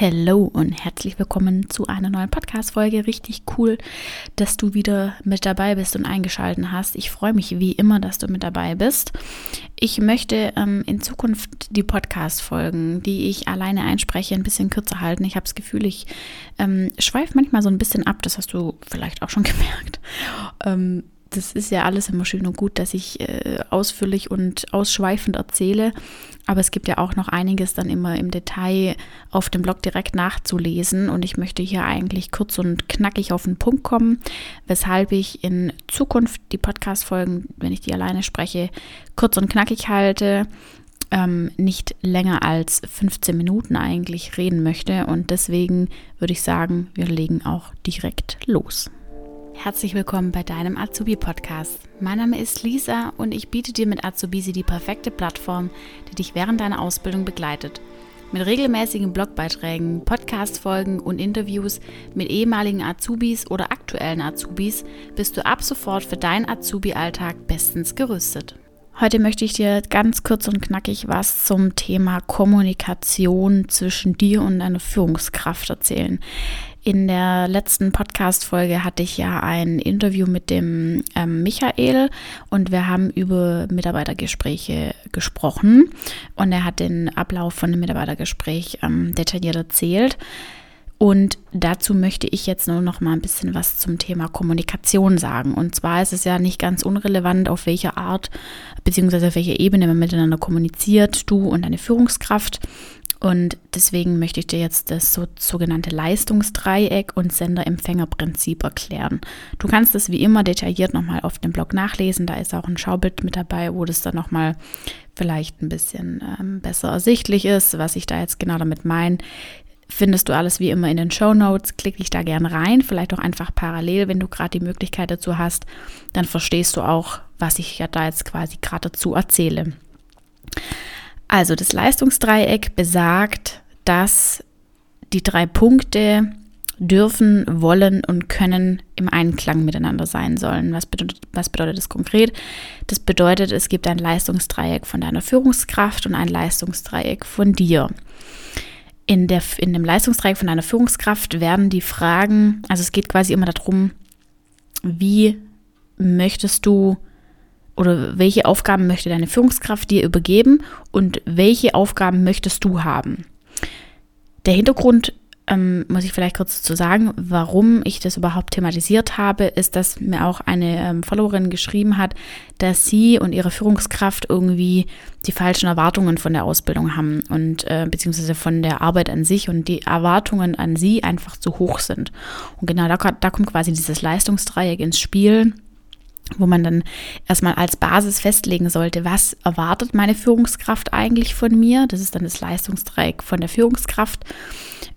Hello und herzlich willkommen zu einer neuen Podcast-Folge. Richtig cool, dass du wieder mit dabei bist und eingeschaltet hast. Ich freue mich wie immer, dass du mit dabei bist. Ich möchte ähm, in Zukunft die Podcast-Folgen, die ich alleine einspreche, ein bisschen kürzer halten. Ich habe das Gefühl, ich ähm, schweife manchmal so ein bisschen ab. Das hast du vielleicht auch schon gemerkt. Ähm, das ist ja alles immer schön und gut, dass ich äh, ausführlich und ausschweifend erzähle. Aber es gibt ja auch noch einiges dann immer im Detail auf dem Blog direkt nachzulesen. Und ich möchte hier eigentlich kurz und knackig auf den Punkt kommen, weshalb ich in Zukunft die Podcast-Folgen, wenn ich die alleine spreche, kurz und knackig halte. Ähm, nicht länger als 15 Minuten eigentlich reden möchte. Und deswegen würde ich sagen, wir legen auch direkt los. Herzlich willkommen bei deinem Azubi-Podcast. Mein Name ist Lisa und ich biete dir mit Azubisi die perfekte Plattform, die dich während deiner Ausbildung begleitet. Mit regelmäßigen Blogbeiträgen, Podcast-Folgen und Interviews mit ehemaligen Azubis oder aktuellen Azubis bist du ab sofort für deinen Azubi-Alltag bestens gerüstet. Heute möchte ich dir ganz kurz und knackig was zum Thema Kommunikation zwischen dir und deiner Führungskraft erzählen. In der letzten Podcast-Folge hatte ich ja ein Interview mit dem ähm, Michael und wir haben über Mitarbeitergespräche gesprochen und er hat den Ablauf von dem Mitarbeitergespräch ähm, detailliert erzählt. Und dazu möchte ich jetzt nur noch mal ein bisschen was zum Thema Kommunikation sagen. Und zwar ist es ja nicht ganz unrelevant, auf welche Art bzw. auf welcher Ebene man miteinander kommuniziert, du und deine Führungskraft. Und deswegen möchte ich dir jetzt das so, sogenannte Leistungsdreieck und Sender-Empfänger-Prinzip erklären. Du kannst das wie immer detailliert nochmal auf dem Blog nachlesen. Da ist auch ein Schaubild mit dabei, wo das dann nochmal vielleicht ein bisschen ähm, besser ersichtlich ist, was ich da jetzt genau damit meine. Findest du alles wie immer in den Show Notes. Klick dich da gern rein, vielleicht auch einfach parallel, wenn du gerade die Möglichkeit dazu hast. Dann verstehst du auch, was ich ja da jetzt quasi gerade dazu erzähle. Also das Leistungsdreieck besagt, dass die drei Punkte dürfen, wollen und können im Einklang miteinander sein sollen. Was bedeutet, was bedeutet das konkret? Das bedeutet, es gibt ein Leistungsdreieck von deiner Führungskraft und ein Leistungsdreieck von dir. In, der, in dem Leistungsdreieck von deiner Führungskraft werden die Fragen, also es geht quasi immer darum, wie möchtest du oder welche Aufgaben möchte deine Führungskraft dir übergeben und welche Aufgaben möchtest du haben. Der Hintergrund, ähm, muss ich vielleicht kurz zu sagen, warum ich das überhaupt thematisiert habe, ist, dass mir auch eine ähm, Followerin geschrieben hat, dass sie und ihre Führungskraft irgendwie die falschen Erwartungen von der Ausbildung haben und äh, beziehungsweise von der Arbeit an sich und die Erwartungen an sie einfach zu hoch sind. Und genau da, da kommt quasi dieses Leistungsdreieck ins Spiel wo man dann erstmal als Basis festlegen sollte, was erwartet meine Führungskraft eigentlich von mir. Das ist dann das Leistungsdreieck von der Führungskraft.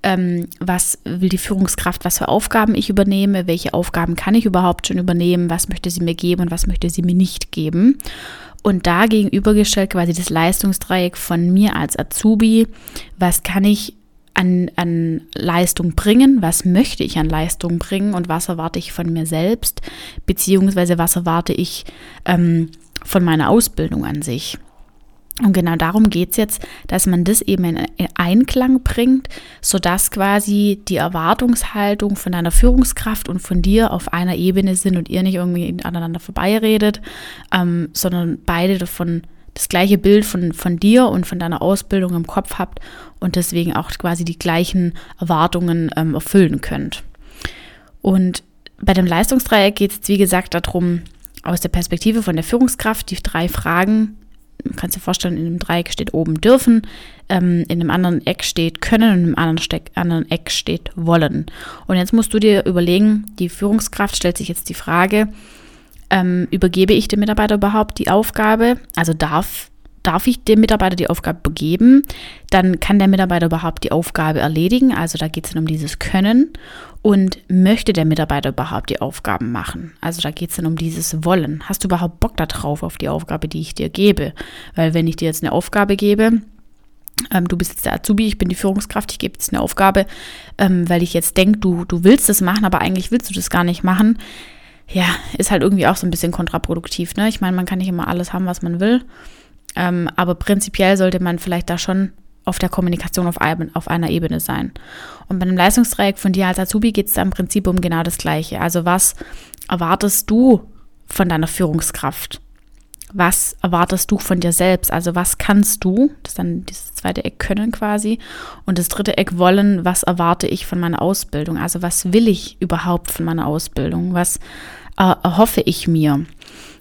Ähm, was will die Führungskraft, was für Aufgaben ich übernehme, welche Aufgaben kann ich überhaupt schon übernehmen, was möchte sie mir geben und was möchte sie mir nicht geben. Und da gegenübergestellt quasi das Leistungsdreieck von mir als Azubi, was kann ich an, an Leistung bringen, was möchte ich an Leistung bringen? Und was erwarte ich von mir selbst, beziehungsweise was erwarte ich ähm, von meiner Ausbildung an sich. Und genau darum geht es jetzt, dass man das eben in Einklang bringt, sodass quasi die Erwartungshaltung von deiner Führungskraft und von dir auf einer Ebene sind und ihr nicht irgendwie aneinander vorbeiredet, ähm, sondern beide davon das gleiche Bild von, von dir und von deiner Ausbildung im Kopf habt und deswegen auch quasi die gleichen Erwartungen ähm, erfüllen könnt. Und bei dem Leistungsdreieck geht es, wie gesagt, darum, aus der Perspektive von der Führungskraft die drei Fragen, du kannst dir vorstellen, in dem Dreieck steht oben dürfen, ähm, in dem anderen Eck steht können und im anderen, Steck, anderen Eck steht wollen. Und jetzt musst du dir überlegen, die Führungskraft stellt sich jetzt die Frage, ähm, übergebe ich dem Mitarbeiter überhaupt die Aufgabe? Also darf, darf ich dem Mitarbeiter die Aufgabe begeben? Dann kann der Mitarbeiter überhaupt die Aufgabe erledigen. Also da geht es dann um dieses Können. Und möchte der Mitarbeiter überhaupt die Aufgaben machen? Also da geht es dann um dieses Wollen. Hast du überhaupt Bock darauf, auf die Aufgabe, die ich dir gebe? Weil wenn ich dir jetzt eine Aufgabe gebe, ähm, du bist jetzt der Azubi, ich bin die Führungskraft, ich gebe jetzt eine Aufgabe, ähm, weil ich jetzt denke, du, du willst das machen, aber eigentlich willst du das gar nicht machen, ja, ist halt irgendwie auch so ein bisschen kontraproduktiv. Ne? Ich meine, man kann nicht immer alles haben, was man will. Ähm, aber prinzipiell sollte man vielleicht da schon auf der Kommunikation auf, auf einer Ebene sein. Und bei einem Leistungsdreieck von dir als Azubi geht es da im Prinzip um genau das Gleiche. Also was erwartest du von deiner Führungskraft? Was erwartest du von dir selbst? Also was kannst du? Das ist dann dieses zweite Eck können quasi. Und das dritte Eck wollen, was erwarte ich von meiner Ausbildung? Also was will ich überhaupt von meiner Ausbildung? Was äh, erhoffe ich mir?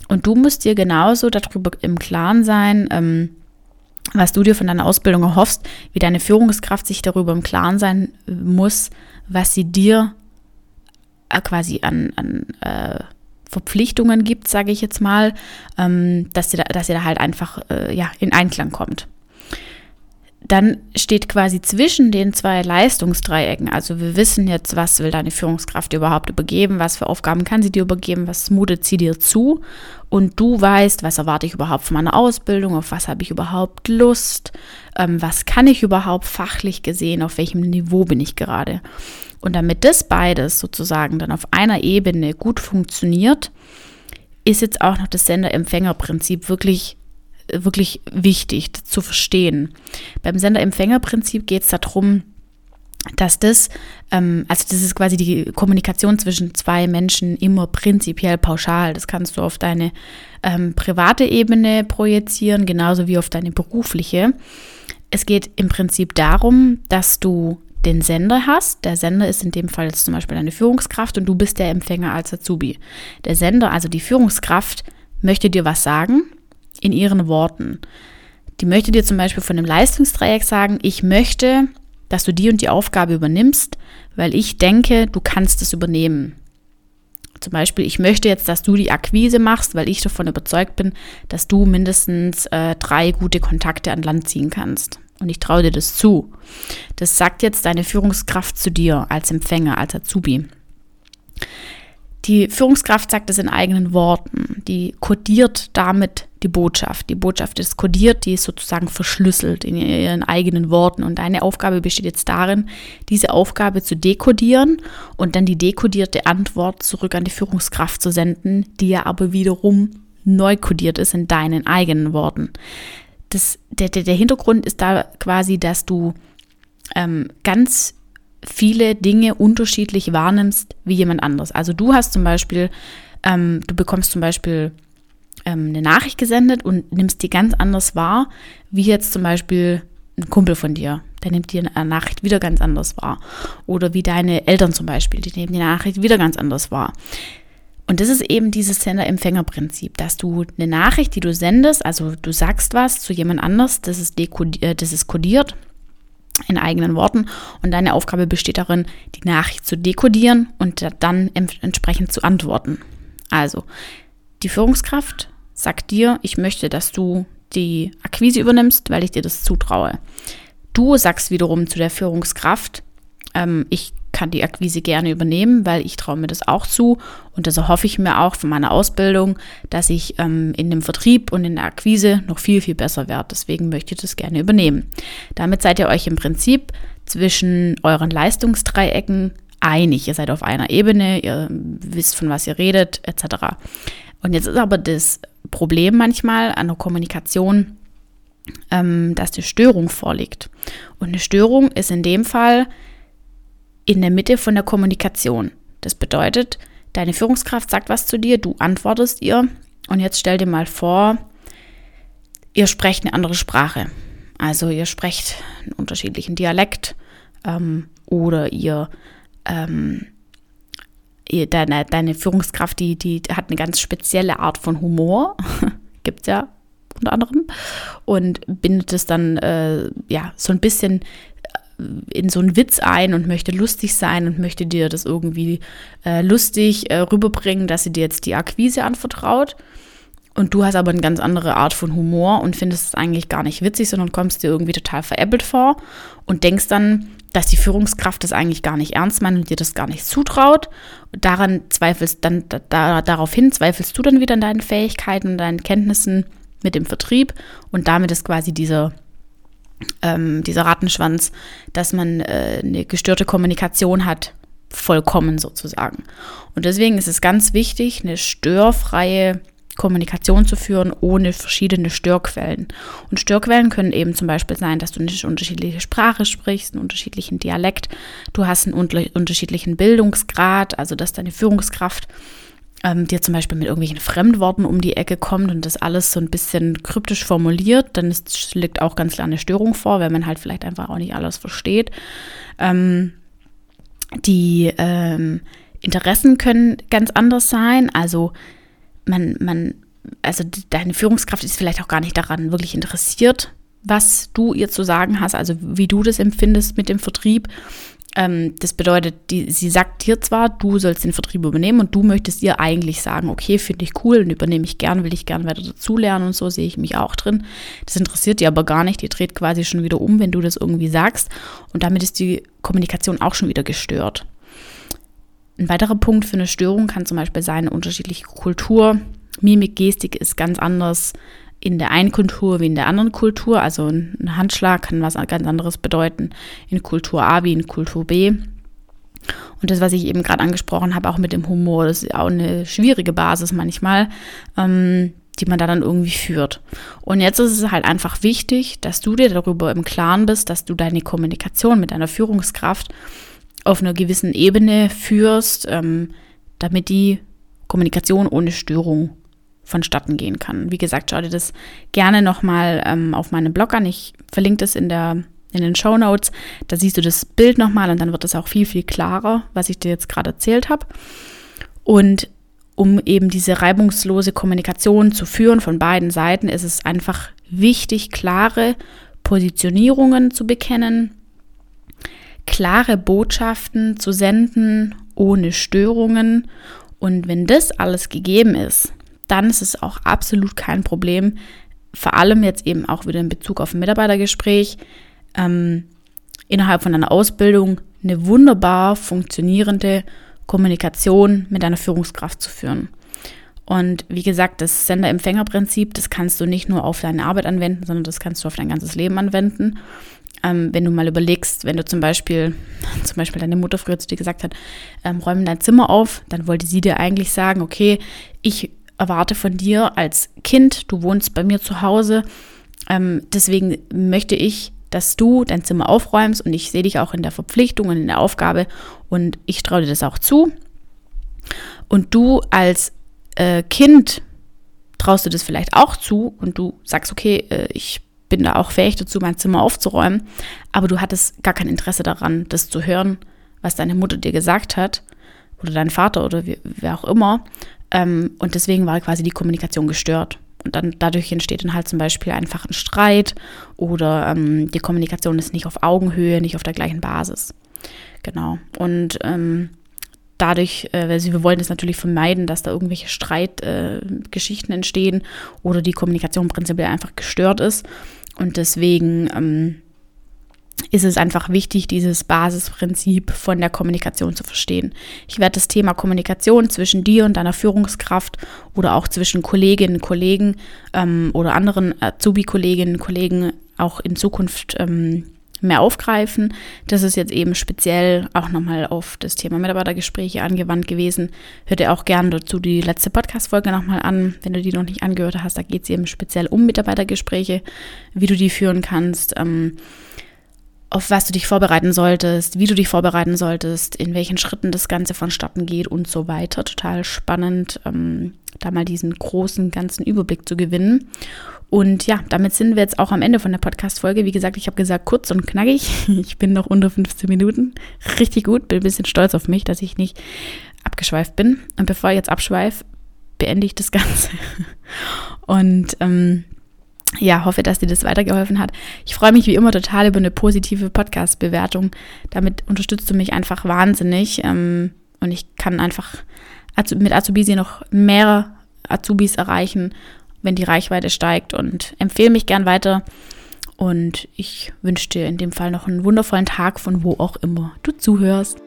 Und du musst dir genauso darüber im Klaren sein, ähm, was du dir von deiner Ausbildung erhoffst, wie deine Führungskraft sich darüber im Klaren sein muss, was sie dir äh, quasi an, an äh, Verpflichtungen gibt, sage ich jetzt mal, ähm, dass, sie da, dass sie da halt einfach äh, ja, in Einklang kommt. Dann steht quasi zwischen den zwei Leistungsdreiecken, also wir wissen jetzt, was will deine Führungskraft überhaupt übergeben, was für Aufgaben kann sie dir übergeben, was mutet sie dir zu und du weißt, was erwarte ich überhaupt von meiner Ausbildung, auf was habe ich überhaupt Lust, ähm, was kann ich überhaupt fachlich gesehen, auf welchem Niveau bin ich gerade. Und damit das beides sozusagen dann auf einer Ebene gut funktioniert, ist jetzt auch noch das Sender-Empfänger-Prinzip wirklich, wirklich wichtig zu verstehen. Beim Sender-Empfänger-Prinzip geht es darum, dass das, ähm, also das ist quasi die Kommunikation zwischen zwei Menschen immer prinzipiell pauschal. Das kannst du auf deine ähm, private Ebene projizieren, genauso wie auf deine berufliche. Es geht im Prinzip darum, dass du den Sender hast. Der Sender ist in dem Fall jetzt zum Beispiel eine Führungskraft und du bist der Empfänger als Azubi. Der Sender, also die Führungskraft, möchte dir was sagen in ihren Worten. Die möchte dir zum Beispiel von dem Leistungsdreieck sagen, ich möchte, dass du die und die Aufgabe übernimmst, weil ich denke, du kannst es übernehmen. Zum Beispiel, ich möchte jetzt, dass du die Akquise machst, weil ich davon überzeugt bin, dass du mindestens äh, drei gute Kontakte an Land ziehen kannst und ich traue dir das zu. Das sagt jetzt deine Führungskraft zu dir als Empfänger, als Azubi. Die Führungskraft sagt es in eigenen Worten. Die kodiert damit die Botschaft. Die Botschaft ist kodiert, die ist sozusagen verschlüsselt in ihren eigenen Worten. Und deine Aufgabe besteht jetzt darin, diese Aufgabe zu dekodieren und dann die dekodierte Antwort zurück an die Führungskraft zu senden, die ja aber wiederum neu kodiert ist in deinen eigenen Worten das, der, der, Hintergrund ist da quasi, dass du ähm, ganz viele Dinge unterschiedlich wahrnimmst wie jemand anderes. Also du hast zum Beispiel, ähm, du bekommst zum Beispiel ähm, eine Nachricht gesendet und nimmst die ganz anders wahr, wie jetzt zum Beispiel ein Kumpel von dir. Der nimmt die Nachricht wieder ganz anders wahr. Oder wie deine Eltern zum Beispiel, die nehmen die Nachricht wieder ganz anders wahr. Und das ist eben dieses Sender-Empfänger-Prinzip, dass du eine Nachricht, die du sendest, also du sagst was zu jemand anders, das ist, äh, das ist kodiert in eigenen Worten und deine Aufgabe besteht darin, die Nachricht zu dekodieren und dann entsprechend zu antworten. Also, die Führungskraft sagt dir, ich möchte, dass du die Akquise übernimmst, weil ich dir das zutraue. Du sagst wiederum zu der Führungskraft, ähm, ich kann die Akquise gerne übernehmen, weil ich traue mir das auch zu und das erhoffe ich mir auch von meiner Ausbildung, dass ich ähm, in dem Vertrieb und in der Akquise noch viel, viel besser werde. Deswegen möchte ich das gerne übernehmen. Damit seid ihr euch im Prinzip zwischen euren Leistungsdreiecken einig. Ihr seid auf einer Ebene, ihr wisst, von was ihr redet, etc. Und jetzt ist aber das Problem manchmal an der Kommunikation, ähm, dass eine Störung vorliegt. Und eine Störung ist in dem Fall, in der Mitte von der Kommunikation. Das bedeutet, deine Führungskraft sagt was zu dir, du antwortest ihr und jetzt stell dir mal vor, ihr sprecht eine andere Sprache. Also ihr sprecht einen unterschiedlichen Dialekt ähm, oder ihr, ähm, ihr deine, deine, Führungskraft, die, die hat eine ganz spezielle Art von Humor, gibt es ja unter anderem, und bindet es dann äh, ja so ein bisschen in so einen Witz ein und möchte lustig sein und möchte dir das irgendwie äh, lustig äh, rüberbringen, dass sie dir jetzt die Akquise anvertraut. Und du hast aber eine ganz andere Art von Humor und findest es eigentlich gar nicht witzig, sondern kommst dir irgendwie total veräppelt vor und denkst dann, dass die Führungskraft das eigentlich gar nicht ernst meint und dir das gar nicht zutraut. Und daran zweifelst dann da, daraufhin zweifelst du dann wieder an deinen Fähigkeiten, deinen Kenntnissen mit dem Vertrieb und damit ist quasi dieser ähm, dieser Rattenschwanz, dass man äh, eine gestörte Kommunikation hat, vollkommen sozusagen. Und deswegen ist es ganz wichtig, eine störfreie Kommunikation zu führen ohne verschiedene Störquellen. Und Störquellen können eben zum Beispiel sein, dass du eine unterschiedliche Sprache sprichst, einen unterschiedlichen Dialekt, du hast einen unterschiedlichen Bildungsgrad, also dass deine Führungskraft ähm, dir zum Beispiel mit irgendwelchen Fremdworten um die Ecke kommt und das alles so ein bisschen kryptisch formuliert, dann ist, liegt auch ganz klar eine Störung vor, weil man halt vielleicht einfach auch nicht alles versteht. Ähm, die ähm, Interessen können ganz anders sein. Also man, man, also deine Führungskraft ist vielleicht auch gar nicht daran wirklich interessiert, was du ihr zu sagen hast, also wie du das empfindest mit dem Vertrieb. Ähm, das bedeutet, die, sie sagt dir zwar, du sollst den Vertrieb übernehmen und du möchtest ihr eigentlich sagen, okay, finde ich cool und übernehme ich gern, will ich gern weiter dazulernen und so sehe ich mich auch drin. Das interessiert die aber gar nicht, die dreht quasi schon wieder um, wenn du das irgendwie sagst und damit ist die Kommunikation auch schon wieder gestört. Ein weiterer Punkt für eine Störung kann zum Beispiel sein, unterschiedliche Kultur. Mimik, Gestik ist ganz anders in der einen Kultur wie in der anderen Kultur. Also ein Handschlag kann was ganz anderes bedeuten in Kultur A wie in Kultur B. Und das, was ich eben gerade angesprochen habe, auch mit dem Humor, das ist auch eine schwierige Basis manchmal, ähm, die man da dann irgendwie führt. Und jetzt ist es halt einfach wichtig, dass du dir darüber im Klaren bist, dass du deine Kommunikation mit deiner Führungskraft auf einer gewissen Ebene führst, ähm, damit die Kommunikation ohne Störung vonstatten gehen kann. Wie gesagt, schau dir das gerne nochmal ähm, auf meinem Blog an. Ich verlinke das in, der, in den Show Notes. Da siehst du das Bild nochmal und dann wird es auch viel, viel klarer, was ich dir jetzt gerade erzählt habe. Und um eben diese reibungslose Kommunikation zu führen von beiden Seiten, ist es einfach wichtig, klare Positionierungen zu bekennen, klare Botschaften zu senden, ohne Störungen. Und wenn das alles gegeben ist, dann ist es auch absolut kein Problem, vor allem jetzt eben auch wieder in Bezug auf ein Mitarbeitergespräch, ähm, innerhalb von einer Ausbildung eine wunderbar funktionierende Kommunikation mit deiner Führungskraft zu führen. Und wie gesagt, das Sender-Empfänger-Prinzip, das kannst du nicht nur auf deine Arbeit anwenden, sondern das kannst du auf dein ganzes Leben anwenden. Ähm, wenn du mal überlegst, wenn du zum Beispiel, zum Beispiel deine Mutter früher zu dir gesagt hat, ähm, räume dein Zimmer auf, dann wollte sie dir eigentlich sagen, okay, ich erwarte von dir als Kind, du wohnst bei mir zu Hause, ähm, deswegen möchte ich, dass du dein Zimmer aufräumst und ich sehe dich auch in der Verpflichtung und in der Aufgabe und ich traue dir das auch zu. Und du als äh, Kind traust du das vielleicht auch zu und du sagst, okay, äh, ich bin da auch fähig dazu, mein Zimmer aufzuräumen, aber du hattest gar kein Interesse daran, das zu hören, was deine Mutter dir gesagt hat oder dein Vater oder wer auch immer. Ähm, und deswegen war quasi die Kommunikation gestört. Und dann dadurch entsteht dann halt zum Beispiel einfach ein Streit oder ähm, die Kommunikation ist nicht auf Augenhöhe, nicht auf der gleichen Basis. Genau. Und ähm, dadurch, äh, also wir wollen es natürlich vermeiden, dass da irgendwelche Streitgeschichten äh, entstehen oder die Kommunikation prinzipiell einfach gestört ist. Und deswegen ähm, ist es einfach wichtig, dieses Basisprinzip von der Kommunikation zu verstehen. Ich werde das Thema Kommunikation zwischen dir und deiner Führungskraft oder auch zwischen Kolleginnen und Kollegen ähm, oder anderen Azubi-Kolleginnen und Kollegen auch in Zukunft ähm, mehr aufgreifen. Das ist jetzt eben speziell auch nochmal auf das Thema Mitarbeitergespräche angewandt gewesen. Hör dir auch gerne dazu die letzte Podcast-Folge nochmal an, wenn du die noch nicht angehört hast. Da geht es eben speziell um Mitarbeitergespräche, wie du die führen kannst. Ähm, auf was du dich vorbereiten solltest, wie du dich vorbereiten solltest, in welchen Schritten das Ganze vonstatten geht und so weiter. Total spannend, ähm, da mal diesen großen ganzen Überblick zu gewinnen. Und ja, damit sind wir jetzt auch am Ende von der Podcast-Folge. Wie gesagt, ich habe gesagt, kurz und knackig. Ich bin noch unter 15 Minuten. Richtig gut. Bin ein bisschen stolz auf mich, dass ich nicht abgeschweift bin. Und bevor ich jetzt abschweife, beende ich das Ganze. Und ähm, ja, hoffe, dass dir das weitergeholfen hat. Ich freue mich wie immer total über eine positive Podcast-Bewertung. Damit unterstützt du mich einfach wahnsinnig. Ähm, und ich kann einfach mit Azubisi noch mehr Azubis erreichen, wenn die Reichweite steigt. Und empfehle mich gern weiter. Und ich wünsche dir in dem Fall noch einen wundervollen Tag von wo auch immer du zuhörst.